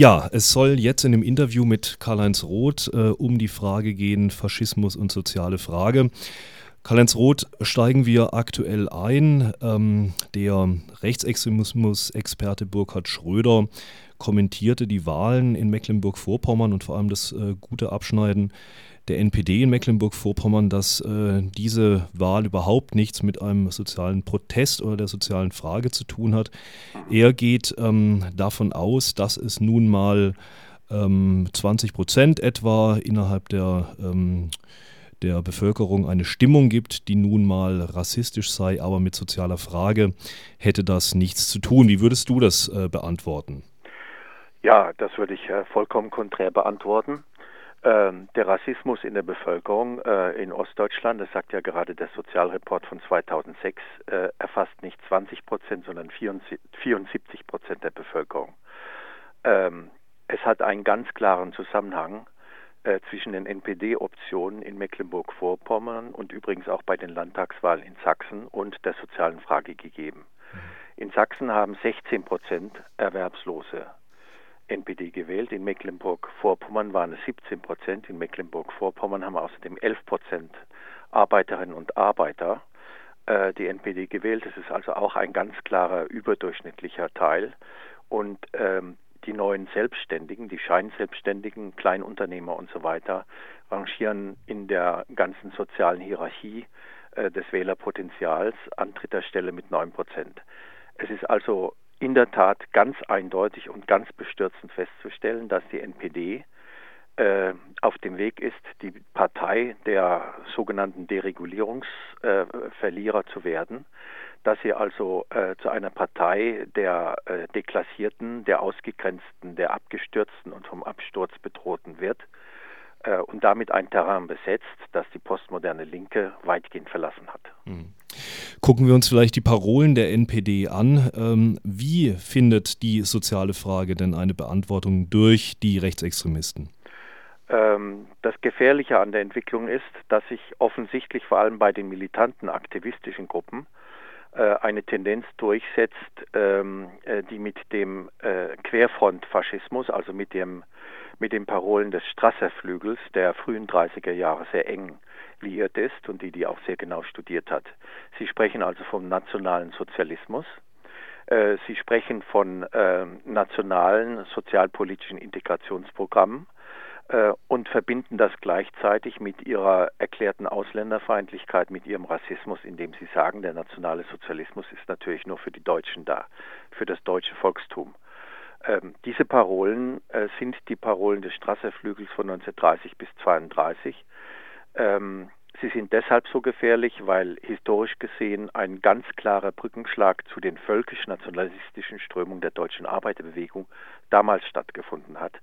Ja, es soll jetzt in dem Interview mit Karl-Heinz Roth äh, um die Frage gehen, Faschismus und soziale Frage. Karl-Heinz Roth steigen wir aktuell ein. Ähm, der Rechtsextremismus-Experte Burkhard Schröder kommentierte die Wahlen in Mecklenburg-Vorpommern und vor allem das äh, gute Abschneiden der NPD in Mecklenburg-Vorpommern, dass äh, diese Wahl überhaupt nichts mit einem sozialen Protest oder der sozialen Frage zu tun hat. Er geht ähm, davon aus, dass es nun mal ähm, 20 Prozent etwa innerhalb der, ähm, der Bevölkerung eine Stimmung gibt, die nun mal rassistisch sei, aber mit sozialer Frage hätte das nichts zu tun. Wie würdest du das äh, beantworten? Ja, das würde ich äh, vollkommen konträr beantworten. Ähm, der Rassismus in der Bevölkerung äh, in Ostdeutschland, das sagt ja gerade der Sozialreport von 2006, äh, erfasst nicht 20 Prozent, sondern 74 Prozent der Bevölkerung. Ähm, es hat einen ganz klaren Zusammenhang zwischen den NPD-Optionen in Mecklenburg-Vorpommern und übrigens auch bei den Landtagswahlen in Sachsen und der sozialen Frage gegeben. Mhm. In Sachsen haben 16 Prozent Erwerbslose NPD gewählt. In Mecklenburg-Vorpommern waren es 17 Prozent. In Mecklenburg-Vorpommern haben außerdem 11 Prozent Arbeiterinnen und Arbeiter äh, die NPD gewählt. Das ist also auch ein ganz klarer überdurchschnittlicher Teil. Und ähm, die neuen Selbstständigen, die Scheinselbstständigen, Kleinunternehmer und so weiter, rangieren in der ganzen sozialen Hierarchie äh, des Wählerpotenzials an dritter Stelle mit 9 Prozent. Es ist also in der Tat ganz eindeutig und ganz bestürzend festzustellen, dass die NPD äh, auf dem Weg ist, die Partei der sogenannten Deregulierungsverlierer äh, zu werden, dass sie also äh, zu einer Partei der äh, Deklassierten, der Ausgegrenzten, der Abgestürzten und vom Absturz bedrohten wird äh, und damit ein Terrain besetzt, das die postmoderne Linke weitgehend verlassen hat. Mhm. Gucken wir uns vielleicht die Parolen der NPD an. Ähm, wie findet die soziale Frage denn eine Beantwortung durch die Rechtsextremisten? Ähm, das Gefährliche an der Entwicklung ist, dass sich offensichtlich vor allem bei den militanten aktivistischen Gruppen eine Tendenz durchsetzt, ähm, äh, die mit dem äh, Querfrontfaschismus, also mit dem mit den Parolen des Strasser-Flügels der frühen 30er Jahre sehr eng liiert ist und die die auch sehr genau studiert hat. Sie sprechen also vom nationalen Sozialismus. Äh, Sie sprechen von äh, nationalen sozialpolitischen Integrationsprogrammen äh, und verbinden das gleichzeitig mit ihrer erklärten Ausländerfeindlichkeit, mit ihrem Rassismus, indem sie sagen, der nationale Sozialismus ist natürlich nur für die Deutschen da, für das deutsche Volkstum. Ähm, diese Parolen äh, sind die Parolen des Strasser-Flügels von 1930 bis 1932. Ähm, sie sind deshalb so gefährlich, weil historisch gesehen ein ganz klarer Brückenschlag zu den völkisch-nationalistischen Strömungen der deutschen Arbeiterbewegung damals stattgefunden hat.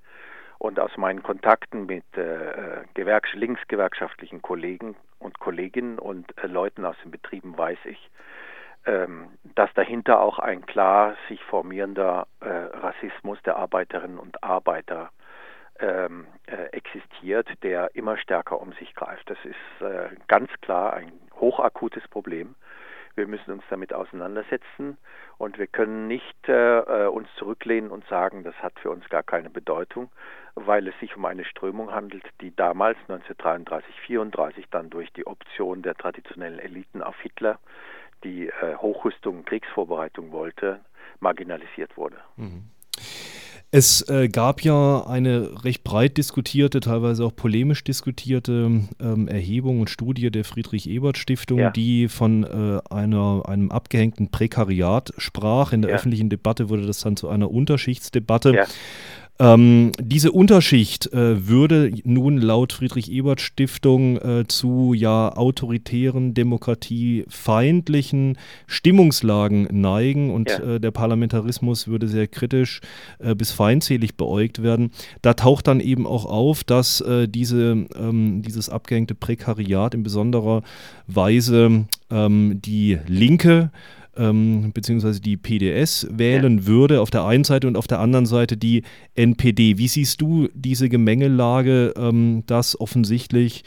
Und aus meinen Kontakten mit äh, Gewerks linksgewerkschaftlichen Kollegen und Kolleginnen und äh, Leuten aus den Betrieben weiß ich, ähm, dass dahinter auch ein klar sich formierender äh, Rassismus der Arbeiterinnen und Arbeiter ähm, äh, existiert, der immer stärker um sich greift. Das ist äh, ganz klar ein hochakutes Problem. Wir müssen uns damit auseinandersetzen und wir können nicht äh, äh uns zurücklehnen und sagen, das hat für uns gar keine Bedeutung, weil es sich um eine Strömung handelt, die damals 1933, 1934 dann durch die Option der traditionellen Eliten auf Hitler die äh, Hochrüstung, Kriegsvorbereitung wollte, marginalisiert wurde. Mhm. Es äh, gab ja eine recht breit diskutierte, teilweise auch polemisch diskutierte ähm, Erhebung und Studie der Friedrich-Ebert-Stiftung, ja. die von äh, einer, einem abgehängten Prekariat sprach. In der ja. öffentlichen Debatte wurde das dann zu einer Unterschichtsdebatte. Ja. Ähm, diese Unterschicht äh, würde nun laut Friedrich-Ebert-Stiftung äh, zu ja autoritären, demokratiefeindlichen Stimmungslagen neigen und ja. äh, der Parlamentarismus würde sehr kritisch äh, bis feindselig beäugt werden. Da taucht dann eben auch auf, dass äh, diese, ähm, dieses abgehängte Prekariat in besonderer Weise ähm, die Linke ähm, beziehungsweise die PDS wählen ja. würde auf der einen Seite und auf der anderen Seite die NPD. Wie siehst du diese Gemengelage, ähm, dass offensichtlich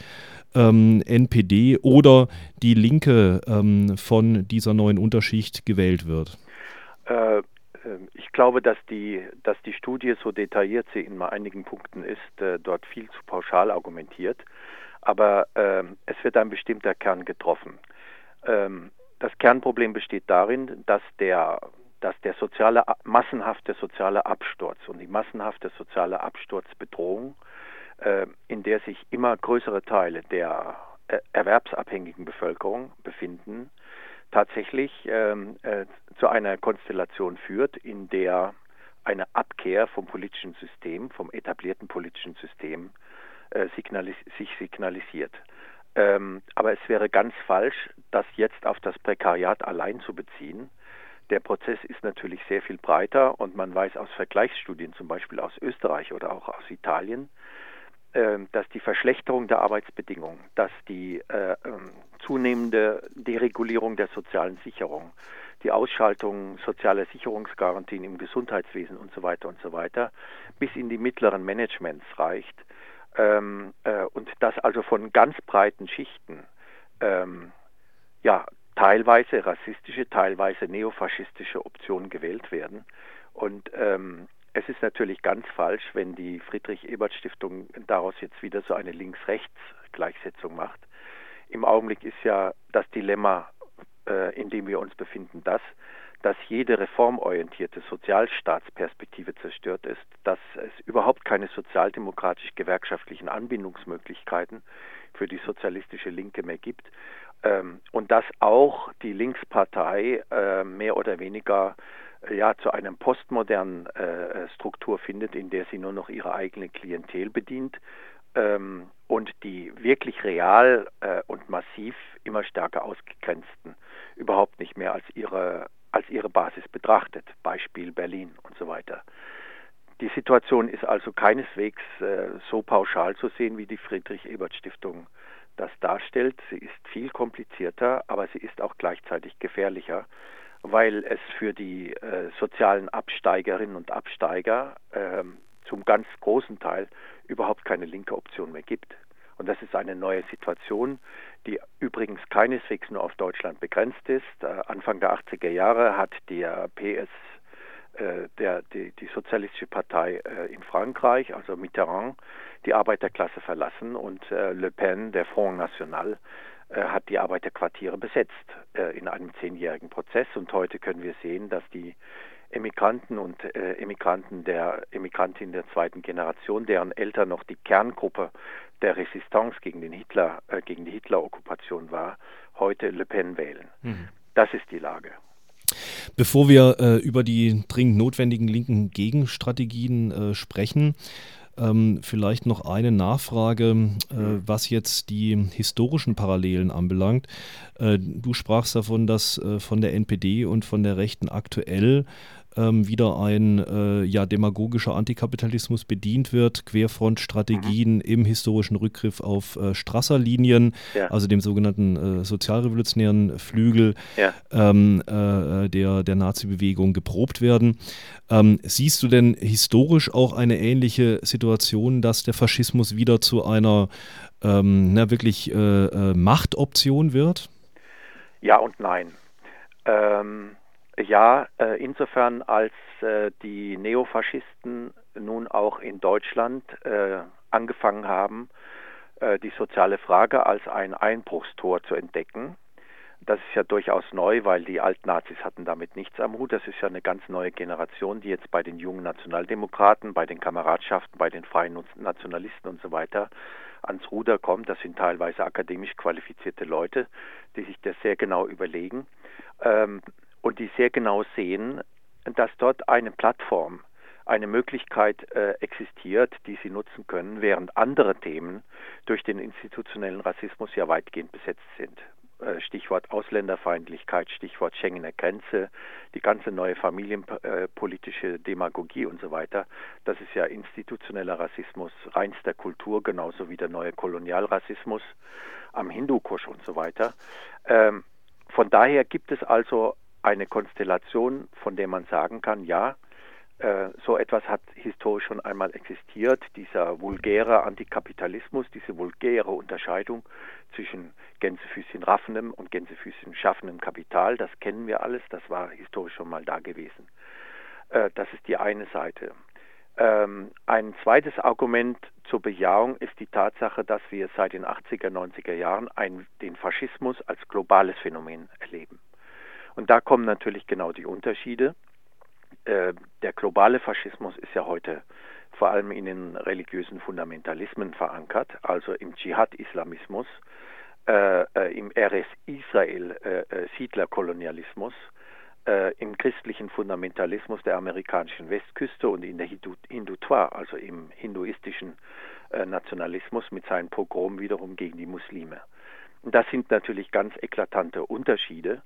ähm, NPD oder die Linke ähm, von dieser neuen Unterschicht gewählt wird? Äh, ähm, ich glaube, dass die, dass die Studie, so detailliert sie in einigen Punkten ist, äh, dort viel zu pauschal argumentiert. Aber ähm, es wird ein bestimmter Kern getroffen. Ähm, das Kernproblem besteht darin, dass der, dass der soziale, massenhafte soziale Absturz und die massenhafte soziale Absturzbedrohung, äh, in der sich immer größere Teile der äh, erwerbsabhängigen Bevölkerung befinden, tatsächlich ähm, äh, zu einer Konstellation führt, in der eine Abkehr vom politischen System, vom etablierten politischen System äh, signalis sich signalisiert. Ähm, aber es wäre ganz falsch, das jetzt auf das Prekariat allein zu beziehen. Der Prozess ist natürlich sehr viel breiter und man weiß aus Vergleichsstudien, zum Beispiel aus Österreich oder auch aus Italien, ähm, dass die Verschlechterung der Arbeitsbedingungen, dass die äh, ähm, zunehmende Deregulierung der sozialen Sicherung, die Ausschaltung sozialer Sicherungsgarantien im Gesundheitswesen und so weiter und so weiter bis in die mittleren Managements reicht ähm, äh, und dass also von ganz breiten Schichten ähm, ja teilweise rassistische, teilweise neofaschistische Optionen gewählt werden und ähm, es ist natürlich ganz falsch, wenn die Friedrich-Ebert-Stiftung daraus jetzt wieder so eine Links-Rechts-Gleichsetzung macht. Im Augenblick ist ja das Dilemma, äh, in dem wir uns befinden, das, dass jede reformorientierte Sozialstaatsperspektive zerstört ist, dass es überhaupt keine sozialdemokratisch-gewerkschaftlichen Anbindungsmöglichkeiten für die sozialistische Linke mehr gibt und dass auch die Linkspartei äh, mehr oder weniger ja zu einer postmodernen äh, Struktur findet, in der sie nur noch ihre eigene Klientel bedient ähm, und die wirklich real äh, und massiv immer stärker ausgegrenzten überhaupt nicht mehr als ihre als ihre Basis betrachtet. Beispiel Berlin und so weiter. Die Situation ist also keineswegs äh, so pauschal zu sehen, wie die Friedrich-Ebert-Stiftung das darstellt. Sie ist viel komplizierter, aber sie ist auch gleichzeitig gefährlicher weil es für die äh, sozialen Absteigerinnen und Absteiger äh, zum ganz großen Teil überhaupt keine linke Option mehr gibt. Und das ist eine neue Situation, die übrigens keineswegs nur auf Deutschland begrenzt ist. Äh, Anfang der 80er Jahre hat der PS, äh, der, die, die, Sozialistische Partei äh, in Frankreich, also Mitterrand, die Arbeiterklasse verlassen und äh, Le Pen, der Front National, äh, hat die Arbeiterquartiere besetzt äh, in einem zehnjährigen Prozess. Und heute können wir sehen, dass die Emigranten und äh, Emigranten der Emigrantin der zweiten Generation, deren Eltern noch die Kerngruppe der Resistance gegen den Hitler, äh, gegen die Hitler-Okkupation war, heute Le Pen wählen. Mhm. Das ist die Lage. Bevor wir äh, über die dringend notwendigen linken Gegenstrategien äh, sprechen, ähm, vielleicht noch eine Nachfrage, äh, was jetzt die historischen Parallelen anbelangt. Äh, du sprachst davon, dass äh, von der NPD und von der Rechten aktuell ähm, wieder ein äh, ja, demagogischer Antikapitalismus bedient wird, Querfrontstrategien mhm. im historischen Rückgriff auf äh, Strasser-Linien, ja. also dem sogenannten äh, sozialrevolutionären Flügel ja. ähm, äh, der, der Nazi-Bewegung geprobt werden. Ähm, siehst du denn historisch auch eine ähnliche Situation, dass der Faschismus wieder zu einer ähm, na, wirklich äh, äh, Machtoption wird? Ja und nein. Ähm, ja, äh, insofern als äh, die Neofaschisten nun auch in Deutschland äh, angefangen haben, die soziale Frage als ein Einbruchstor zu entdecken. Das ist ja durchaus neu, weil die Altnazis hatten damit nichts am Hut. Das ist ja eine ganz neue Generation, die jetzt bei den jungen Nationaldemokraten, bei den Kameradschaften, bei den freien Nationalisten und so weiter ans Ruder kommt. Das sind teilweise akademisch qualifizierte Leute, die sich das sehr genau überlegen. Ähm, und die sehr genau sehen, dass dort eine Plattform, eine Möglichkeit äh, existiert, die sie nutzen können, während andere Themen durch den institutionellen Rassismus ja weitgehend besetzt sind. Äh, Stichwort Ausländerfeindlichkeit, Stichwort Schengener Grenze, die ganze neue familienpolitische Demagogie und so weiter. Das ist ja institutioneller Rassismus reinster Kultur, genauso wie der neue Kolonialrassismus am Hindukusch und so weiter. Ähm, von daher gibt es also eine Konstellation, von der man sagen kann, ja, äh, so etwas hat historisch schon einmal existiert, dieser vulgäre Antikapitalismus, diese vulgäre Unterscheidung zwischen Gänsefüßchen raffendem und Gänsefüßchen schaffendem Kapital, das kennen wir alles, das war historisch schon mal da gewesen. Äh, das ist die eine Seite. Ähm, ein zweites Argument zur Bejahung ist die Tatsache, dass wir seit den 80er, 90er Jahren ein, den Faschismus als globales Phänomen erleben. Und da kommen natürlich genau die Unterschiede. Äh, der globale Faschismus ist ja heute vor allem in den religiösen Fundamentalismen verankert, also im Dschihad-Islamismus, äh, äh, im RS Israel Siedlerkolonialismus, äh, im christlichen Fundamentalismus der amerikanischen Westküste und in der Hindutwa, also im hinduistischen Nationalismus mit seinen Pogrom wiederum gegen die Muslime. Das sind natürlich ganz eklatante Unterschiede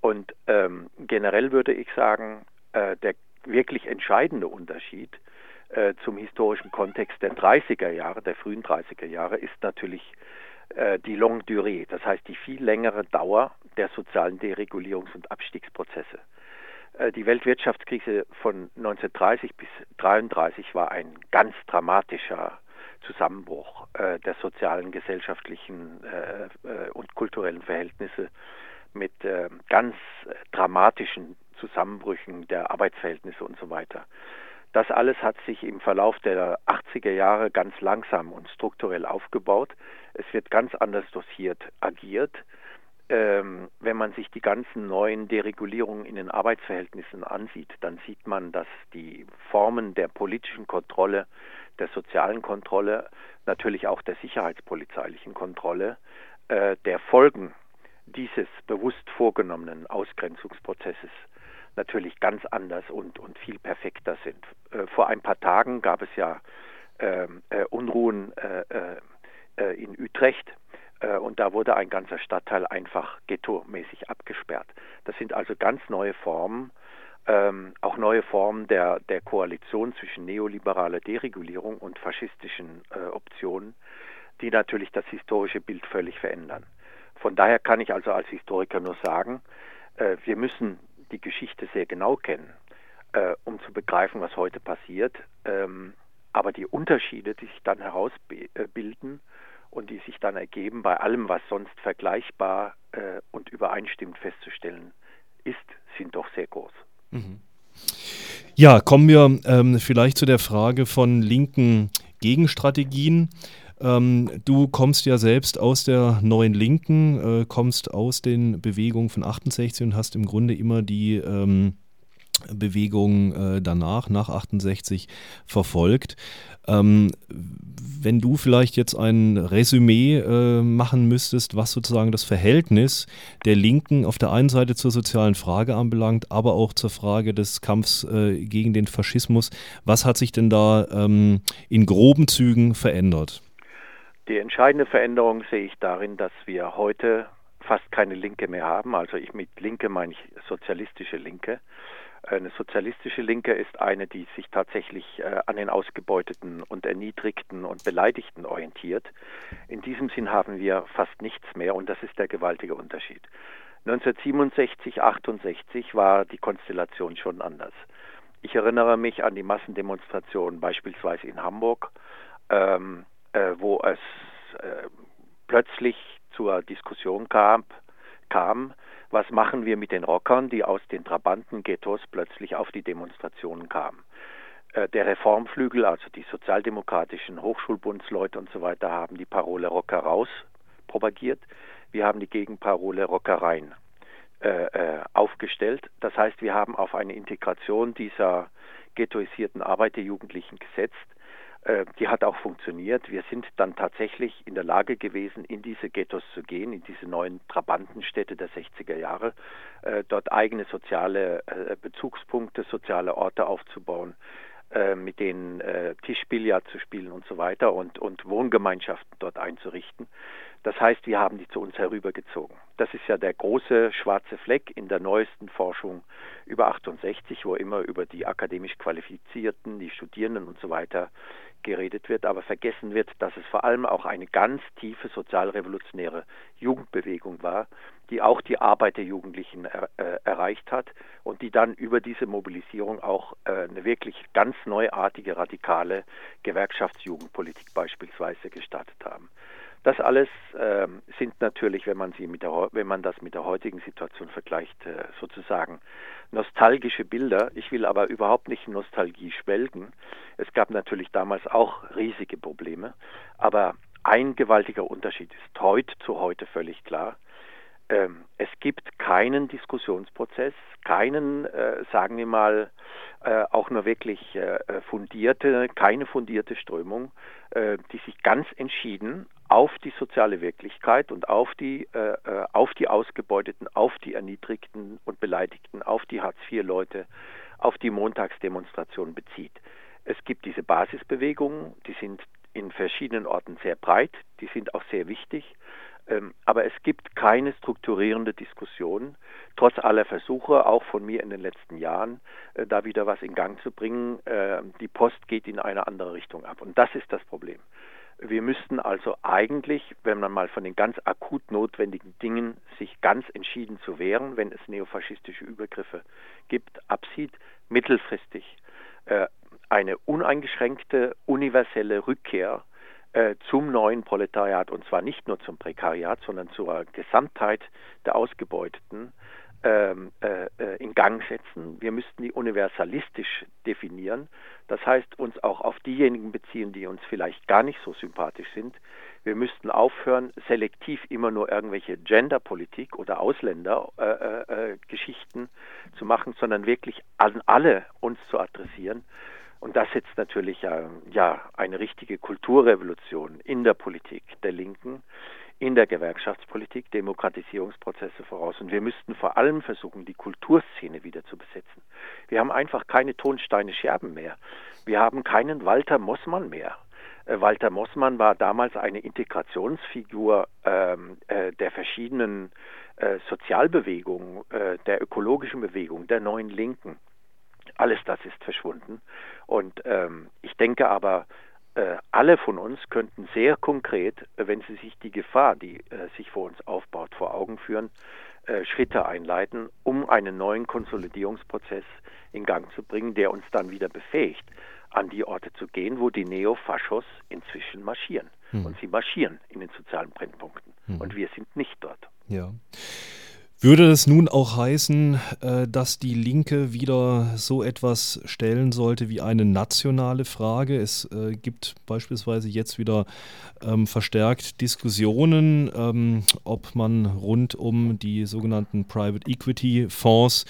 und ähm, generell würde ich sagen, der wirklich entscheidende Unterschied äh, zum historischen Kontext der 30er Jahre, der frühen 30er Jahre, ist natürlich äh, die Longue Durée, das heißt die viel längere Dauer der sozialen Deregulierungs- und Abstiegsprozesse. Äh, die Weltwirtschaftskrise von 1930 bis 1933 war ein ganz dramatischer Zusammenbruch äh, der sozialen, gesellschaftlichen äh, äh, und kulturellen Verhältnisse mit ganz dramatischen Zusammenbrüchen der Arbeitsverhältnisse und so weiter. Das alles hat sich im Verlauf der 80er Jahre ganz langsam und strukturell aufgebaut. Es wird ganz anders dosiert agiert. Ähm, wenn man sich die ganzen neuen Deregulierungen in den Arbeitsverhältnissen ansieht, dann sieht man, dass die Formen der politischen Kontrolle, der sozialen Kontrolle, natürlich auch der sicherheitspolizeilichen Kontrolle, äh, der Folgen dieses bewusst vorgenommenen Ausgrenzungsprozesses natürlich ganz anders und, und viel perfekter sind. Äh, vor ein paar Tagen gab es ja ähm, äh, Unruhen äh, äh, in Utrecht äh, und da wurde ein ganzer Stadtteil einfach ghetto-mäßig abgesperrt. Das sind also ganz neue Formen, ähm, auch neue Formen der, der Koalition zwischen neoliberaler Deregulierung und faschistischen äh, Optionen, die natürlich das historische Bild völlig verändern. Von daher kann ich also als Historiker nur sagen, wir müssen die Geschichte sehr genau kennen, äh, um zu begreifen, was heute passiert. Ähm, aber die Unterschiede, die sich dann herausbilden und die sich dann ergeben bei allem, was sonst vergleichbar äh, und übereinstimmend festzustellen ist, sind doch sehr groß. Mhm. Ja, kommen wir ähm, vielleicht zu der Frage von linken Gegenstrategien. Ähm, du kommst ja selbst aus der neuen Linken, äh, kommst aus den Bewegungen von 68 und hast im Grunde immer die ähm, Bewegung äh, danach, nach 68, verfolgt. Ähm, wenn du vielleicht jetzt ein Resümee äh, machen müsstest, was sozusagen das Verhältnis der Linken auf der einen Seite zur sozialen Frage anbelangt, aber auch zur Frage des Kampfs äh, gegen den Faschismus, was hat sich denn da ähm, in groben Zügen verändert? Die entscheidende Veränderung sehe ich darin, dass wir heute fast keine Linke mehr haben. Also ich mit Linke meine ich sozialistische Linke. Eine sozialistische Linke ist eine, die sich tatsächlich äh, an den Ausgebeuteten und Erniedrigten und Beleidigten orientiert. In diesem Sinn haben wir fast nichts mehr und das ist der gewaltige Unterschied. 1967, 68 war die Konstellation schon anders. Ich erinnere mich an die Massendemonstrationen beispielsweise in Hamburg. Ähm, äh, wo es äh, plötzlich zur Diskussion kam, kam, was machen wir mit den Rockern, die aus den Trabanten-Ghettos plötzlich auf die Demonstrationen kamen. Äh, der Reformflügel, also die sozialdemokratischen Hochschulbundsleute und so weiter, haben die Parole Rocker raus propagiert. Wir haben die Gegenparole Rockereien äh, äh, aufgestellt. Das heißt, wir haben auf eine Integration dieser ghettoisierten Arbeiterjugendlichen gesetzt die hat auch funktioniert. Wir sind dann tatsächlich in der Lage gewesen, in diese Ghettos zu gehen, in diese neuen Trabantenstädte der 60er Jahre, äh, dort eigene soziale äh, Bezugspunkte, soziale Orte aufzubauen, mit denen Tischbillard zu spielen und so weiter und, und Wohngemeinschaften dort einzurichten. Das heißt, wir haben die zu uns herübergezogen. Das ist ja der große schwarze Fleck in der neuesten Forschung über 68, wo immer über die akademisch Qualifizierten, die Studierenden und so weiter geredet wird, aber vergessen wird, dass es vor allem auch eine ganz tiefe sozialrevolutionäre Jugendbewegung war, die auch die Arbeit der Jugendlichen er, äh, erreicht hat und die dann über diese Mobilisierung auch äh, eine wirklich ganz neuartige, radikale Gewerkschaftsjugendpolitik beispielsweise gestartet haben. Das alles äh, sind natürlich, wenn man, sie mit der, wenn man das mit der heutigen Situation vergleicht, äh, sozusagen nostalgische Bilder. Ich will aber überhaupt nicht in Nostalgie schwelgen. Es gab natürlich damals auch riesige Probleme, aber ein gewaltiger Unterschied ist heute zu heute völlig klar. Ähm, es gibt keinen Diskussionsprozess, keinen, äh, sagen wir mal, äh, auch nur wirklich äh, fundierte, keine fundierte Strömung, äh, die sich ganz entschieden auf die soziale Wirklichkeit und auf die, äh, äh, auf die Ausgebeuteten, auf die Erniedrigten und Beleidigten, auf die Hartz-IV-Leute, auf die Montagsdemonstration bezieht. Es gibt diese Basisbewegungen, die sind in verschiedenen Orten sehr breit, die sind auch sehr wichtig, ähm, aber es gibt keine strukturierende Diskussion, trotz aller Versuche, auch von mir in den letzten Jahren, äh, da wieder was in Gang zu bringen. Äh, die Post geht in eine andere Richtung ab. Und das ist das Problem. Wir müssten also eigentlich, wenn man mal von den ganz akut notwendigen Dingen sich ganz entschieden zu wehren, wenn es neofaschistische Übergriffe gibt, absieht, mittelfristig äh, eine uneingeschränkte universelle Rückkehr äh, zum neuen Proletariat und zwar nicht nur zum Prekariat, sondern zur Gesamtheit der Ausgebeuteten ähm, äh, äh, in Gang setzen. Wir müssten die universalistisch definieren. Das heißt, uns auch auf diejenigen beziehen, die uns vielleicht gar nicht so sympathisch sind. Wir müssten aufhören, selektiv immer nur irgendwelche Genderpolitik oder Ausländergeschichten äh, äh, zu machen, sondern wirklich an alle uns zu adressieren. Und das setzt natürlich äh, ja eine richtige Kulturrevolution in der Politik der Linken, in der Gewerkschaftspolitik Demokratisierungsprozesse voraus. Und wir müssten vor allem versuchen, die Kulturszene wieder zu besetzen. Wir haben einfach keine Tonsteine Scherben mehr. Wir haben keinen Walter Mossmann mehr. Äh, Walter Mossmann war damals eine Integrationsfigur ähm, äh, der verschiedenen äh, Sozialbewegungen, äh, der ökologischen Bewegung, der neuen Linken. Alles das ist verschwunden. Und ähm, ich denke aber, alle von uns könnten sehr konkret, äh, wenn sie sich die Gefahr, die äh, sich vor uns aufbaut, vor Augen führen, Schritte einleiten, um einen neuen Konsolidierungsprozess in Gang zu bringen, der uns dann wieder befähigt, an die Orte zu gehen, wo die Neofaschos inzwischen marschieren. Hm. Und sie marschieren in den sozialen Brennpunkten. Hm. Und wir sind nicht dort. Ja. Würde das nun auch heißen, äh, dass die Linke wieder so etwas stellen sollte wie eine nationale Frage? Es äh, gibt beispielsweise jetzt wieder ähm, verstärkt Diskussionen, ähm, ob man rund um die sogenannten Private Equity Fonds,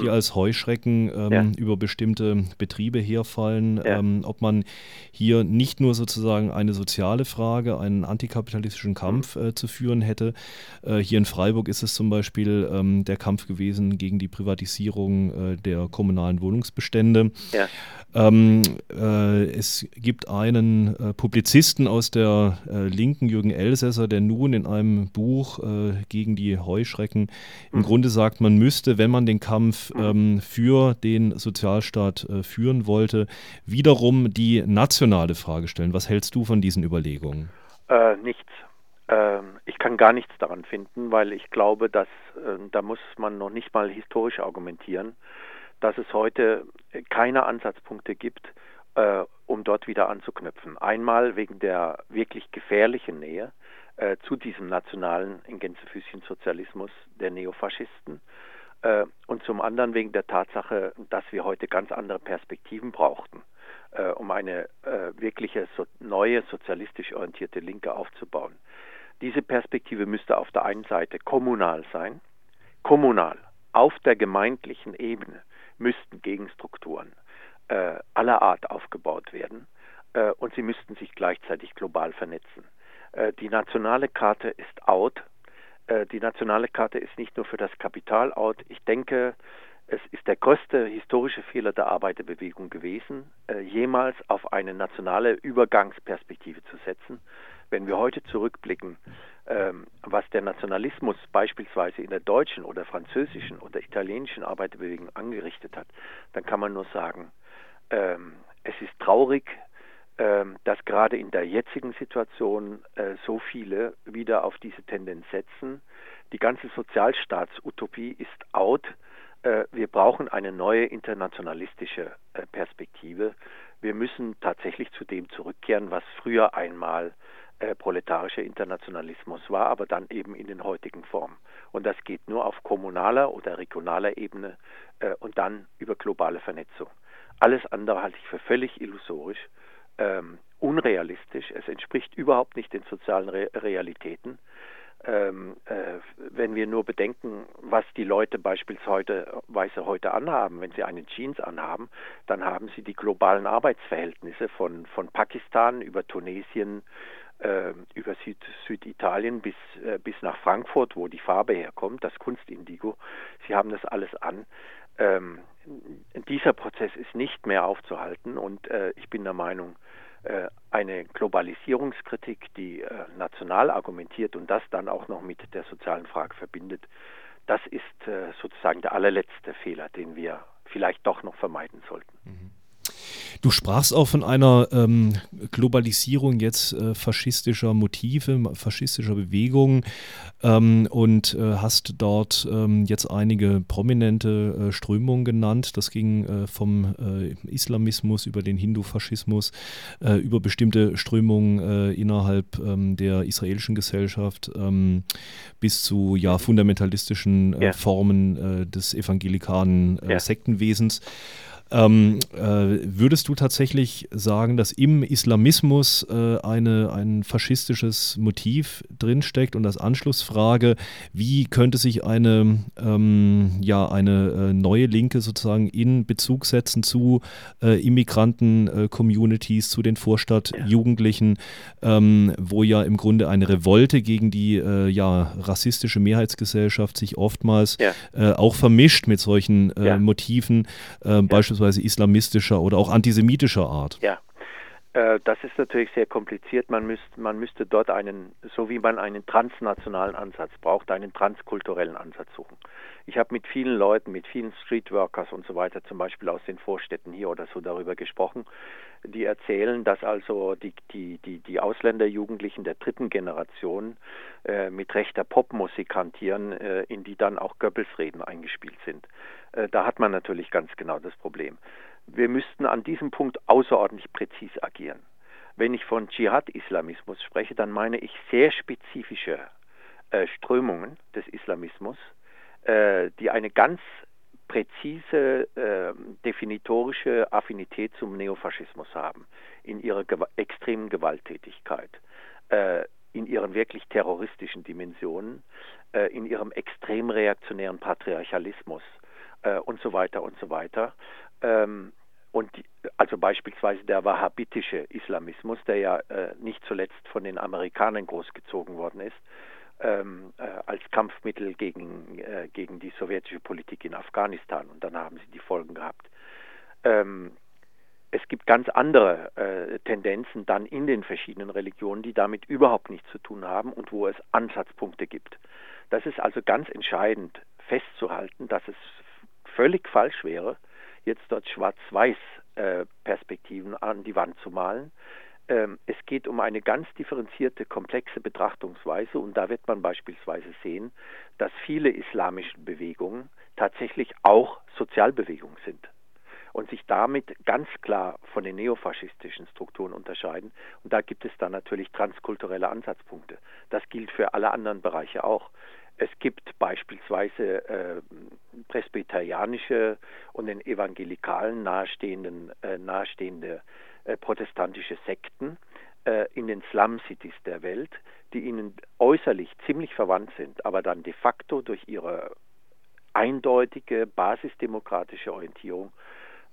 die hm. als Heuschrecken ähm, ja. über bestimmte Betriebe herfallen, ja. ob man hier nicht nur sozusagen eine soziale Frage, einen antikapitalistischen Kampf hm. äh, zu führen hätte. hier in Freiburg ist es zum Beispiel ähm, der Kampf gewesen gegen die Privatisierung äh, der kommunalen Wohnungsbestände. Ja. Ähm, äh, es gibt einen äh, Publizisten aus der äh, Linken, Jürgen Elsässer, der nun in einem Buch äh, gegen die Heuschrecken im mhm. Grunde sagt, man müsste, wenn man den Kampf mhm. ähm, für den Sozialstaat äh, führen wollte, wiederum die nationale Frage stellen. Was hältst du von diesen Überlegungen? nichts. Ähm, ich kann gar nichts daran finden, weil ich glaube, dass äh, da muss man noch nicht mal historisch argumentieren, dass es heute keine Ansatzpunkte gibt, äh, um dort wieder anzuknüpfen. Einmal wegen der wirklich gefährlichen Nähe äh, zu diesem nationalen in Gänsefüßchen Sozialismus der Neofaschisten und zum anderen wegen der Tatsache, dass wir heute ganz andere Perspektiven brauchten, um eine wirkliche neue sozialistisch orientierte Linke aufzubauen. Diese Perspektive müsste auf der einen Seite kommunal sein. Kommunal, auf der gemeindlichen Ebene müssten Gegenstrukturen äh, aller Art aufgebaut werden äh, und sie müssten sich gleichzeitig global vernetzen. Äh, die nationale Karte ist out. Äh, die nationale Karte ist nicht nur für das Kapital out. Ich denke, es ist der größte historische Fehler der Arbeiterbewegung gewesen, äh, jemals auf eine nationale Übergangsperspektive zu setzen, wenn wir heute zurückblicken, ähm, was der Nationalismus beispielsweise in der deutschen oder französischen oder italienischen Arbeiterbewegung angerichtet hat, dann kann man nur sagen, ähm, es ist traurig, ähm, dass gerade in der jetzigen Situation äh, so viele wieder auf diese Tendenz setzen. Die ganze Sozialstaatsutopie ist out. Äh, wir brauchen eine neue internationalistische äh, Perspektive. Wir müssen tatsächlich zu dem zurückkehren, was früher einmal äh, proletarischer Internationalismus war, aber dann eben in den heutigen Formen. Und das geht nur auf kommunaler oder regionaler Ebene äh, und dann über globale Vernetzung. Alles andere halte ich für völlig illusorisch, ähm, unrealistisch. Es entspricht überhaupt nicht den sozialen Re Realitäten. Ähm, äh, wenn wir nur bedenken, was die Leute beispielsweise heute anhaben, wenn sie eine Jeans anhaben, dann haben sie die globalen Arbeitsverhältnisse von, von Pakistan über Tunesien, über Süd, Süditalien bis, äh, bis nach Frankfurt, wo die Farbe herkommt, das Kunstindigo. Sie haben das alles an. Ähm, dieser Prozess ist nicht mehr aufzuhalten und äh, ich bin der Meinung, äh, eine Globalisierungskritik, die äh, national argumentiert und das dann auch noch mit der sozialen Frage verbindet, das ist äh, sozusagen der allerletzte Fehler, den wir vielleicht doch noch vermeiden sollten. Mhm. Du sprachst auch von einer ähm, Globalisierung jetzt äh, faschistischer Motive, faschistischer Bewegungen ähm, und äh, hast dort ähm, jetzt einige prominente äh, Strömungen genannt. Das ging äh, vom äh, Islamismus über den Hindu-Faschismus, äh, über bestimmte Strömungen innerhalb ähm, der israelischen Gesellschaft ähm, bis zu ja, fundamentalistischen. Formen des evangelikalen ja. Ähm, äh, würdest du tatsächlich sagen, dass im Islamismus äh, eine, ein faschistisches Motiv drinsteckt? Und als Anschlussfrage, wie könnte sich eine, ähm, ja, eine äh, neue Linke sozusagen in Bezug setzen zu äh, Immigranten-Communities, zu den Vorstadtjugendlichen, ähm, wo ja im Grunde eine Revolte gegen die äh, ja, rassistische Mehrheitsgesellschaft sich oftmals ja. Äh, auch vermischt mit solchen. Motiven, beispielsweise beispielsweise islamistischer oder auch antisemitischer Art? Ja, das ist natürlich sehr kompliziert. Man, müsst, man müsste dort einen, so wie man einen transnationalen Ansatz braucht, einen transkulturellen Ansatz suchen. Ich habe mit vielen Leuten, mit vielen Streetworkers und so weiter, zum Beispiel aus den Vorstädten hier oder so darüber gesprochen, die erzählen, dass also die, die, die, die Ausländerjugendlichen der dritten Generation äh, mit rechter Popmusik hantieren, äh, in die dann auch Goebbels-Reden eingespielt sind. Äh, da hat man natürlich ganz genau das Problem. Wir müssten an diesem Punkt außerordentlich präzis agieren. Wenn ich von Dschihad-Islamismus spreche, dann meine ich sehr spezifische äh, Strömungen des Islamismus, äh, die eine ganz präzise äh, definitorische Affinität zum Neofaschismus haben, in ihrer gew extremen Gewalttätigkeit, äh, in ihren wirklich terroristischen Dimensionen, äh, in ihrem extrem reaktionären Patriarchalismus äh, und so weiter und so weiter. Ähm, und also beispielsweise der wahhabitische Islamismus, der ja äh, nicht zuletzt von den Amerikanern großgezogen worden ist, ähm, äh, als Kampfmittel gegen, äh, gegen die sowjetische Politik in Afghanistan. Und dann haben sie die Folgen gehabt. Ähm, es gibt ganz andere äh, Tendenzen dann in den verschiedenen Religionen, die damit überhaupt nichts zu tun haben und wo es Ansatzpunkte gibt. Das ist also ganz entscheidend festzuhalten, dass es völlig falsch wäre, jetzt dort Schwarz-Weiß-Perspektiven äh, an die Wand zu malen. Ähm, es geht um eine ganz differenzierte, komplexe Betrachtungsweise und da wird man beispielsweise sehen, dass viele islamische Bewegungen tatsächlich auch Sozialbewegungen sind und sich damit ganz klar von den neofaschistischen Strukturen unterscheiden. Und da gibt es dann natürlich transkulturelle Ansatzpunkte. Das gilt für alle anderen Bereiche auch. Es gibt beispielsweise äh, presbyterianische und den Evangelikalen nahestehenden, äh, nahestehende äh, protestantische Sekten äh, in den Slum-Cities der Welt, die ihnen äußerlich ziemlich verwandt sind, aber dann de facto durch ihre eindeutige basisdemokratische Orientierung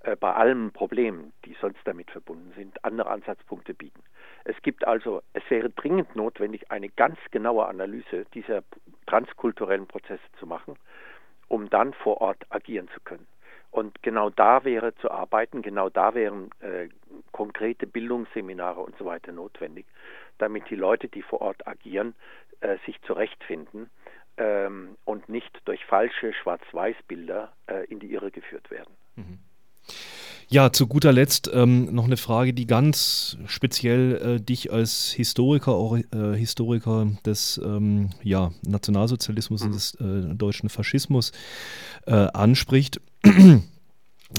äh, bei allen Problemen, die sonst damit verbunden sind, andere Ansatzpunkte bieten. Es gibt also, es wäre dringend notwendig, eine ganz genaue Analyse dieser transkulturellen Prozesse zu machen, um dann vor Ort agieren zu können. Und genau da wäre zu arbeiten, genau da wären äh, konkrete Bildungsseminare und so weiter notwendig, damit die Leute, die vor Ort agieren, äh, sich zurechtfinden ähm, und nicht durch falsche Schwarz-Weiß-Bilder äh, in die Irre geführt werden. Mhm. Ja, zu guter Letzt ähm, noch eine Frage, die ganz speziell äh, dich als Historiker, auch, äh, Historiker des ähm, ja, Nationalsozialismus mhm. und des äh, deutschen Faschismus äh, anspricht.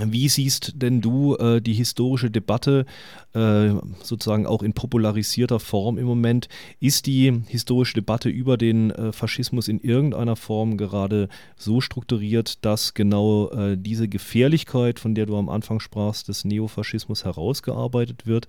Wie siehst denn du äh, die historische Debatte äh, sozusagen auch in popularisierter Form im Moment? Ist die historische Debatte über den äh, Faschismus in irgendeiner Form gerade so strukturiert, dass genau äh, diese Gefährlichkeit, von der du am Anfang sprachst, des Neofaschismus herausgearbeitet wird?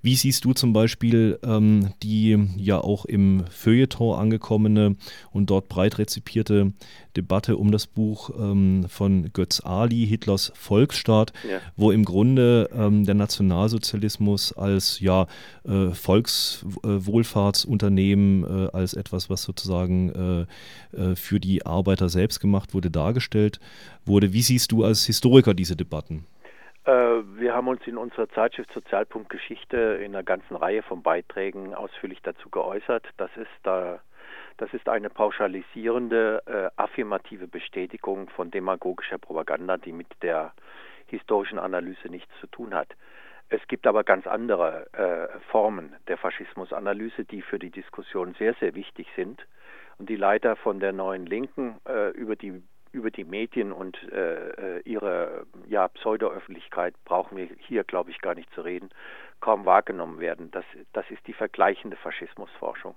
Wie siehst du zum Beispiel ähm, die ja auch im Feuilleton angekommene und dort breit rezipierte Debatte um das Buch ähm, von Götz Ali, Hitlers Volksstaat, ja. wo im Grunde ähm, der Nationalsozialismus als ja, äh, Volkswohlfahrtsunternehmen, äh, als etwas, was sozusagen äh, äh, für die Arbeiter selbst gemacht wurde, dargestellt wurde. Wie siehst du als Historiker diese Debatten? Äh, wir haben uns in unserer Zeitschrift Sozialpunkt Geschichte in einer ganzen Reihe von Beiträgen ausführlich dazu geäußert. Das ist da das ist eine pauschalisierende, äh, affirmative Bestätigung von demagogischer Propaganda, die mit der historischen Analyse nichts zu tun hat. Es gibt aber ganz andere äh, Formen der Faschismusanalyse, die für die Diskussion sehr, sehr wichtig sind und die leider von der neuen Linken äh, über die über die Medien und äh, äh ihre ja, Pseudo-Öffentlichkeit brauchen wir hier, glaube ich, gar nicht zu reden, kaum wahrgenommen werden. Das, das ist die vergleichende Faschismusforschung.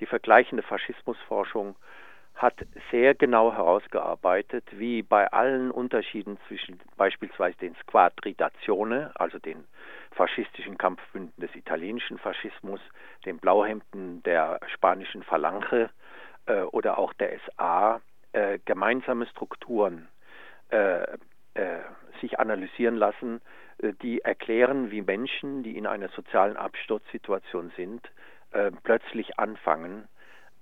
Die vergleichende Faschismusforschung hat sehr genau herausgearbeitet, wie bei allen Unterschieden zwischen beispielsweise den Squadridazione, also den faschistischen Kampfbünden des italienischen Faschismus, den Blauhemden der spanischen Phalange äh, oder auch der SA, äh, gemeinsame Strukturen äh, äh sich analysieren lassen, äh, die erklären, wie Menschen, die in einer sozialen Absturzsituation sind, äh, plötzlich anfangen,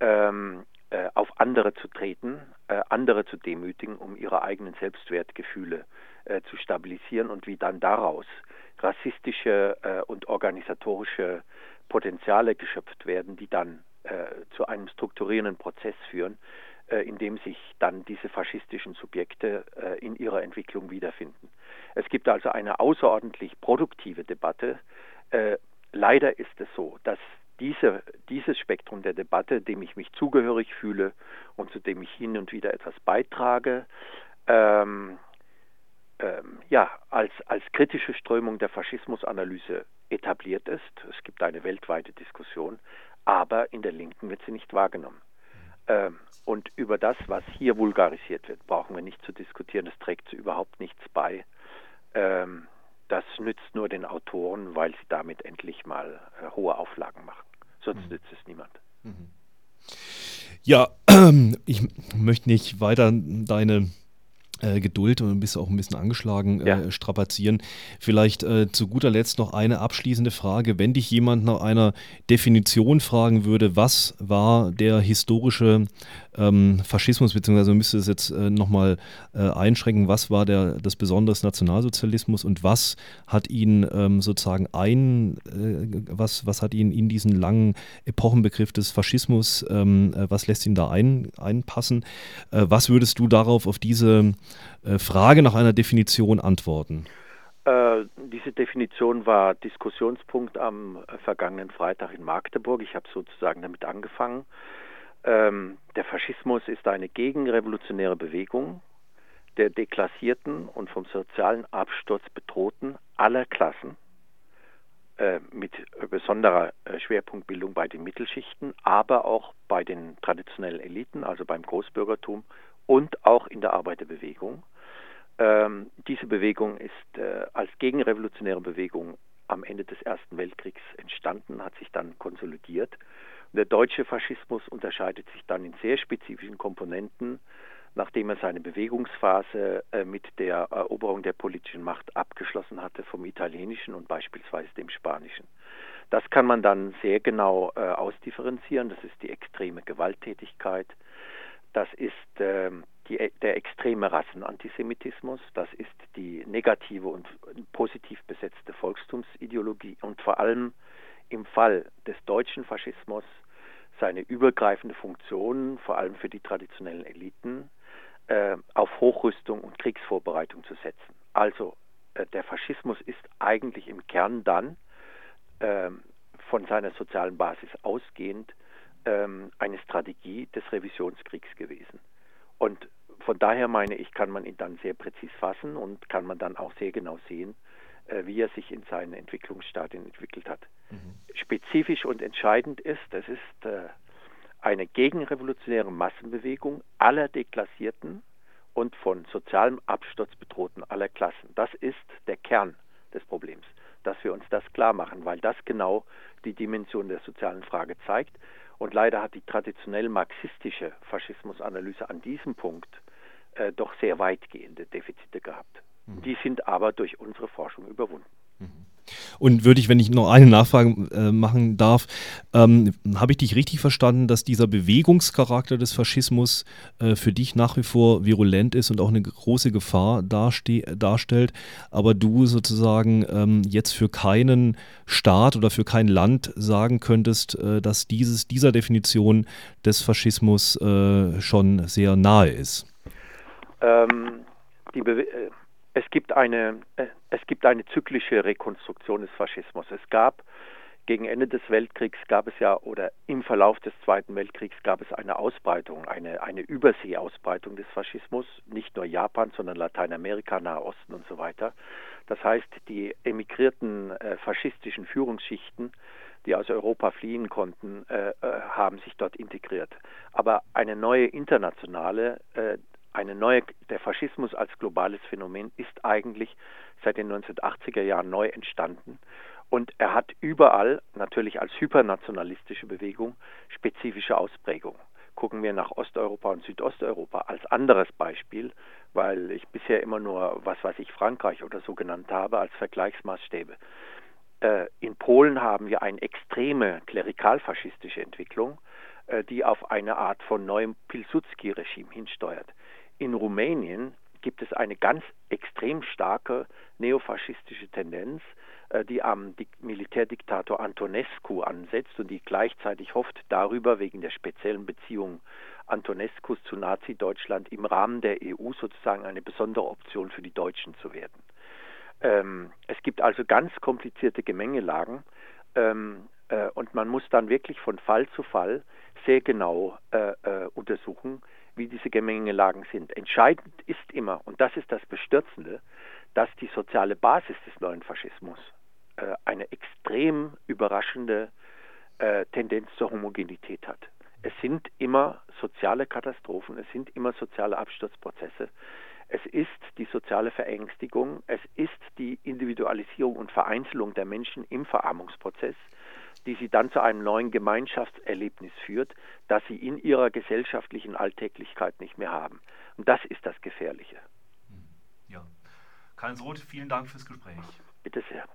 ähm, äh, auf andere zu treten, äh, andere zu demütigen, um ihre eigenen Selbstwertgefühle äh, zu stabilisieren und wie dann daraus rassistische äh, und organisatorische Potenziale geschöpft werden, die dann zu einem strukturierenden Prozess führen, in dem sich dann diese faschistischen Subjekte in ihrer Entwicklung wiederfinden. Es gibt also eine außerordentlich produktive Debatte. Leider ist es so, dass diese, dieses Spektrum der Debatte, dem ich mich zugehörig fühle und zu dem ich hin und wieder etwas beitrage, ähm, ähm, ja, als, als kritische Strömung der Faschismusanalyse etabliert ist. Es gibt eine weltweite Diskussion, aber in der Linken wird sie nicht wahrgenommen. Ähm, und über das, was hier vulgarisiert wird, brauchen wir nicht zu diskutieren. Das trägt zu überhaupt nichts bei. Ähm, das nützt nur den Autoren, weil sie damit endlich mal äh, hohe Auflagen machen. Sonst mhm. nützt es niemand. Mhm. Ja, ich möchte nicht weiter deine äh, Geduld und bist auch ein bisschen angeschlagen, äh, ja. äh, strapazieren. Vielleicht äh, zu guter Letzt noch eine abschließende Frage. Wenn dich jemand nach einer Definition fragen würde, was war der historische ähm, Faschismus, beziehungsweise müsste es jetzt äh, nochmal äh, einschränken, was war der, das Besondere des Nationalsozialismus und was hat ihn ähm, sozusagen ein, äh, was, was hat ihn in diesen langen Epochenbegriff des Faschismus, ähm, äh, was lässt ihn da ein, einpassen? Äh, was würdest du darauf, auf diese äh, Frage nach einer Definition antworten? diese Definition war Diskussionspunkt am vergangenen Freitag in Magdeburg. Ich habe sozusagen damit angefangen. Ähm, der Faschismus ist eine gegenrevolutionäre Bewegung der deklassierten und vom sozialen Absturz bedrohten aller Klassen äh, mit besonderer äh, Schwerpunktbildung bei den Mittelschichten, aber auch bei den traditionellen Eliten, also beim Großbürgertum und auch in der Arbeiterbewegung. Ähm, diese Bewegung ist äh, als gegenrevolutionäre Bewegung am Ende des Ersten Weltkriegs entstanden, hat sich dann konsolidiert der deutsche Faschismus unterscheidet sich dann in sehr spezifischen Komponenten, nachdem er seine Bewegungsphase äh, mit der Eroberung der politischen Macht abgeschlossen hatte vom italienischen und beispielsweise dem spanischen. Das kann man dann sehr genau äh, ausdifferenzieren. Das ist die extreme Gewalttätigkeit, das ist äh, die, der extreme Rassenantisemitismus, das ist die negative und positiv besetzte Volkstumsideologie und vor allem im Fall des deutschen Faschismus seine übergreifende Funktion, vor allem für die traditionellen Eliten, äh, auf Hochrüstung und Kriegsvorbereitung zu setzen. Also äh, der Faschismus ist eigentlich im Kern dann äh, von seiner sozialen Basis ausgehend ähm, eine Strategie des Revisionskriegs gewesen. Und von daher meine ich, kann man ihn dann sehr präzis fassen und kann man dann auch sehr genau sehen, wie er sich in seinen Entwicklungsstadien entwickelt hat. Mhm. Spezifisch und entscheidend ist, es ist äh, eine gegenrevolutionäre Massenbewegung aller Deklassierten und von sozialem Absturz bedrohten aller Klassen. Das ist der Kern des Problems, dass wir uns das klar machen, weil das genau die Dimension der sozialen Frage zeigt. Und leider hat die traditionell marxistische Faschismusanalyse an diesem Punkt äh, doch sehr weitgehende Defizite gehabt. Mhm. Die sind aber durch unsere Forschung überwunden. Mhm. Und würde ich, wenn ich noch eine Nachfrage äh, machen darf, ähm, habe ich dich richtig verstanden, dass dieser Bewegungscharakter des Faschismus äh, für dich nach wie vor virulent ist und auch eine große Gefahr darstellt, aber du sozusagen ähm, jetzt für keinen Staat oder für kein Land sagen könntest, äh, dass dieses, dieser Definition des Faschismus äh, schon sehr nahe ist? Ähm, die Be äh, es gibt eine, äh, es gibt eine zyklische Rekonstruktion des Faschismus. Es gab gegen Ende des Weltkriegs gab es ja oder im Verlauf des Zweiten Weltkriegs gab es eine Ausbreitung, eine, eine Überseeausbreitung des Faschismus, nicht nur Japan, sondern Lateinamerika, Nahe Osten und so weiter. Das heißt, die emigrierten äh, faschistischen Führungsschichten, die aus Europa fliehen konnten, äh, äh haben sich dort integriert. Aber eine neue internationale äh, eine neue, der Faschismus als globales Phänomen ist eigentlich seit den 1980er Jahren neu entstanden und er hat überall, natürlich als hypernationalistische Bewegung, spezifische Ausprägungen. Gucken wir nach Osteuropa und Südosteuropa als anderes Beispiel, weil ich bisher immer nur, was weiß ich, Frankreich oder so genannt habe, als Vergleichsmaßstäbe. Äh, in Polen haben wir eine extreme klerikalfaschistische Entwicklung, äh, die auf eine Art von neuem Pilsudski-Regime hinsteuert. In Rumänien gibt es eine ganz extrem starke neofaschistische Tendenz, äh, die am Militärdiktator Antonescu ansetzt und die gleichzeitig hofft, darüber wegen der speziellen Beziehung Antonescus zu Nazi-Deutschland im Rahmen der EU sozusagen eine besondere Option für die Deutschen zu werden. Ähm, es gibt also ganz komplizierte Gemengelagen ähm, äh, und man muss dann wirklich von Fall zu Fall sehr genau äh, untersuchen, wie diese Gemengelagen sind. Entscheidend ist immer, und das ist das Bestürzende, dass die soziale Basis des neuen Faschismus äh, eine extrem überraschende äh, Tendenz zur Homogenität hat. Es sind immer soziale Katastrophen, es sind immer soziale Absturzprozesse, es ist die soziale Verängstigung, es ist die Individualisierung und Vereinzelung der Menschen im Verarmungsprozess, die sie dann zu einem neuen Gemeinschaftserlebnis führt, das sie in ihrer gesellschaftlichen Alltäglichkeit nicht mehr haben. Und das ist das Gefährliche. Ja. Karl Roth, vielen Dank fürs Gespräch. Bitte sehr.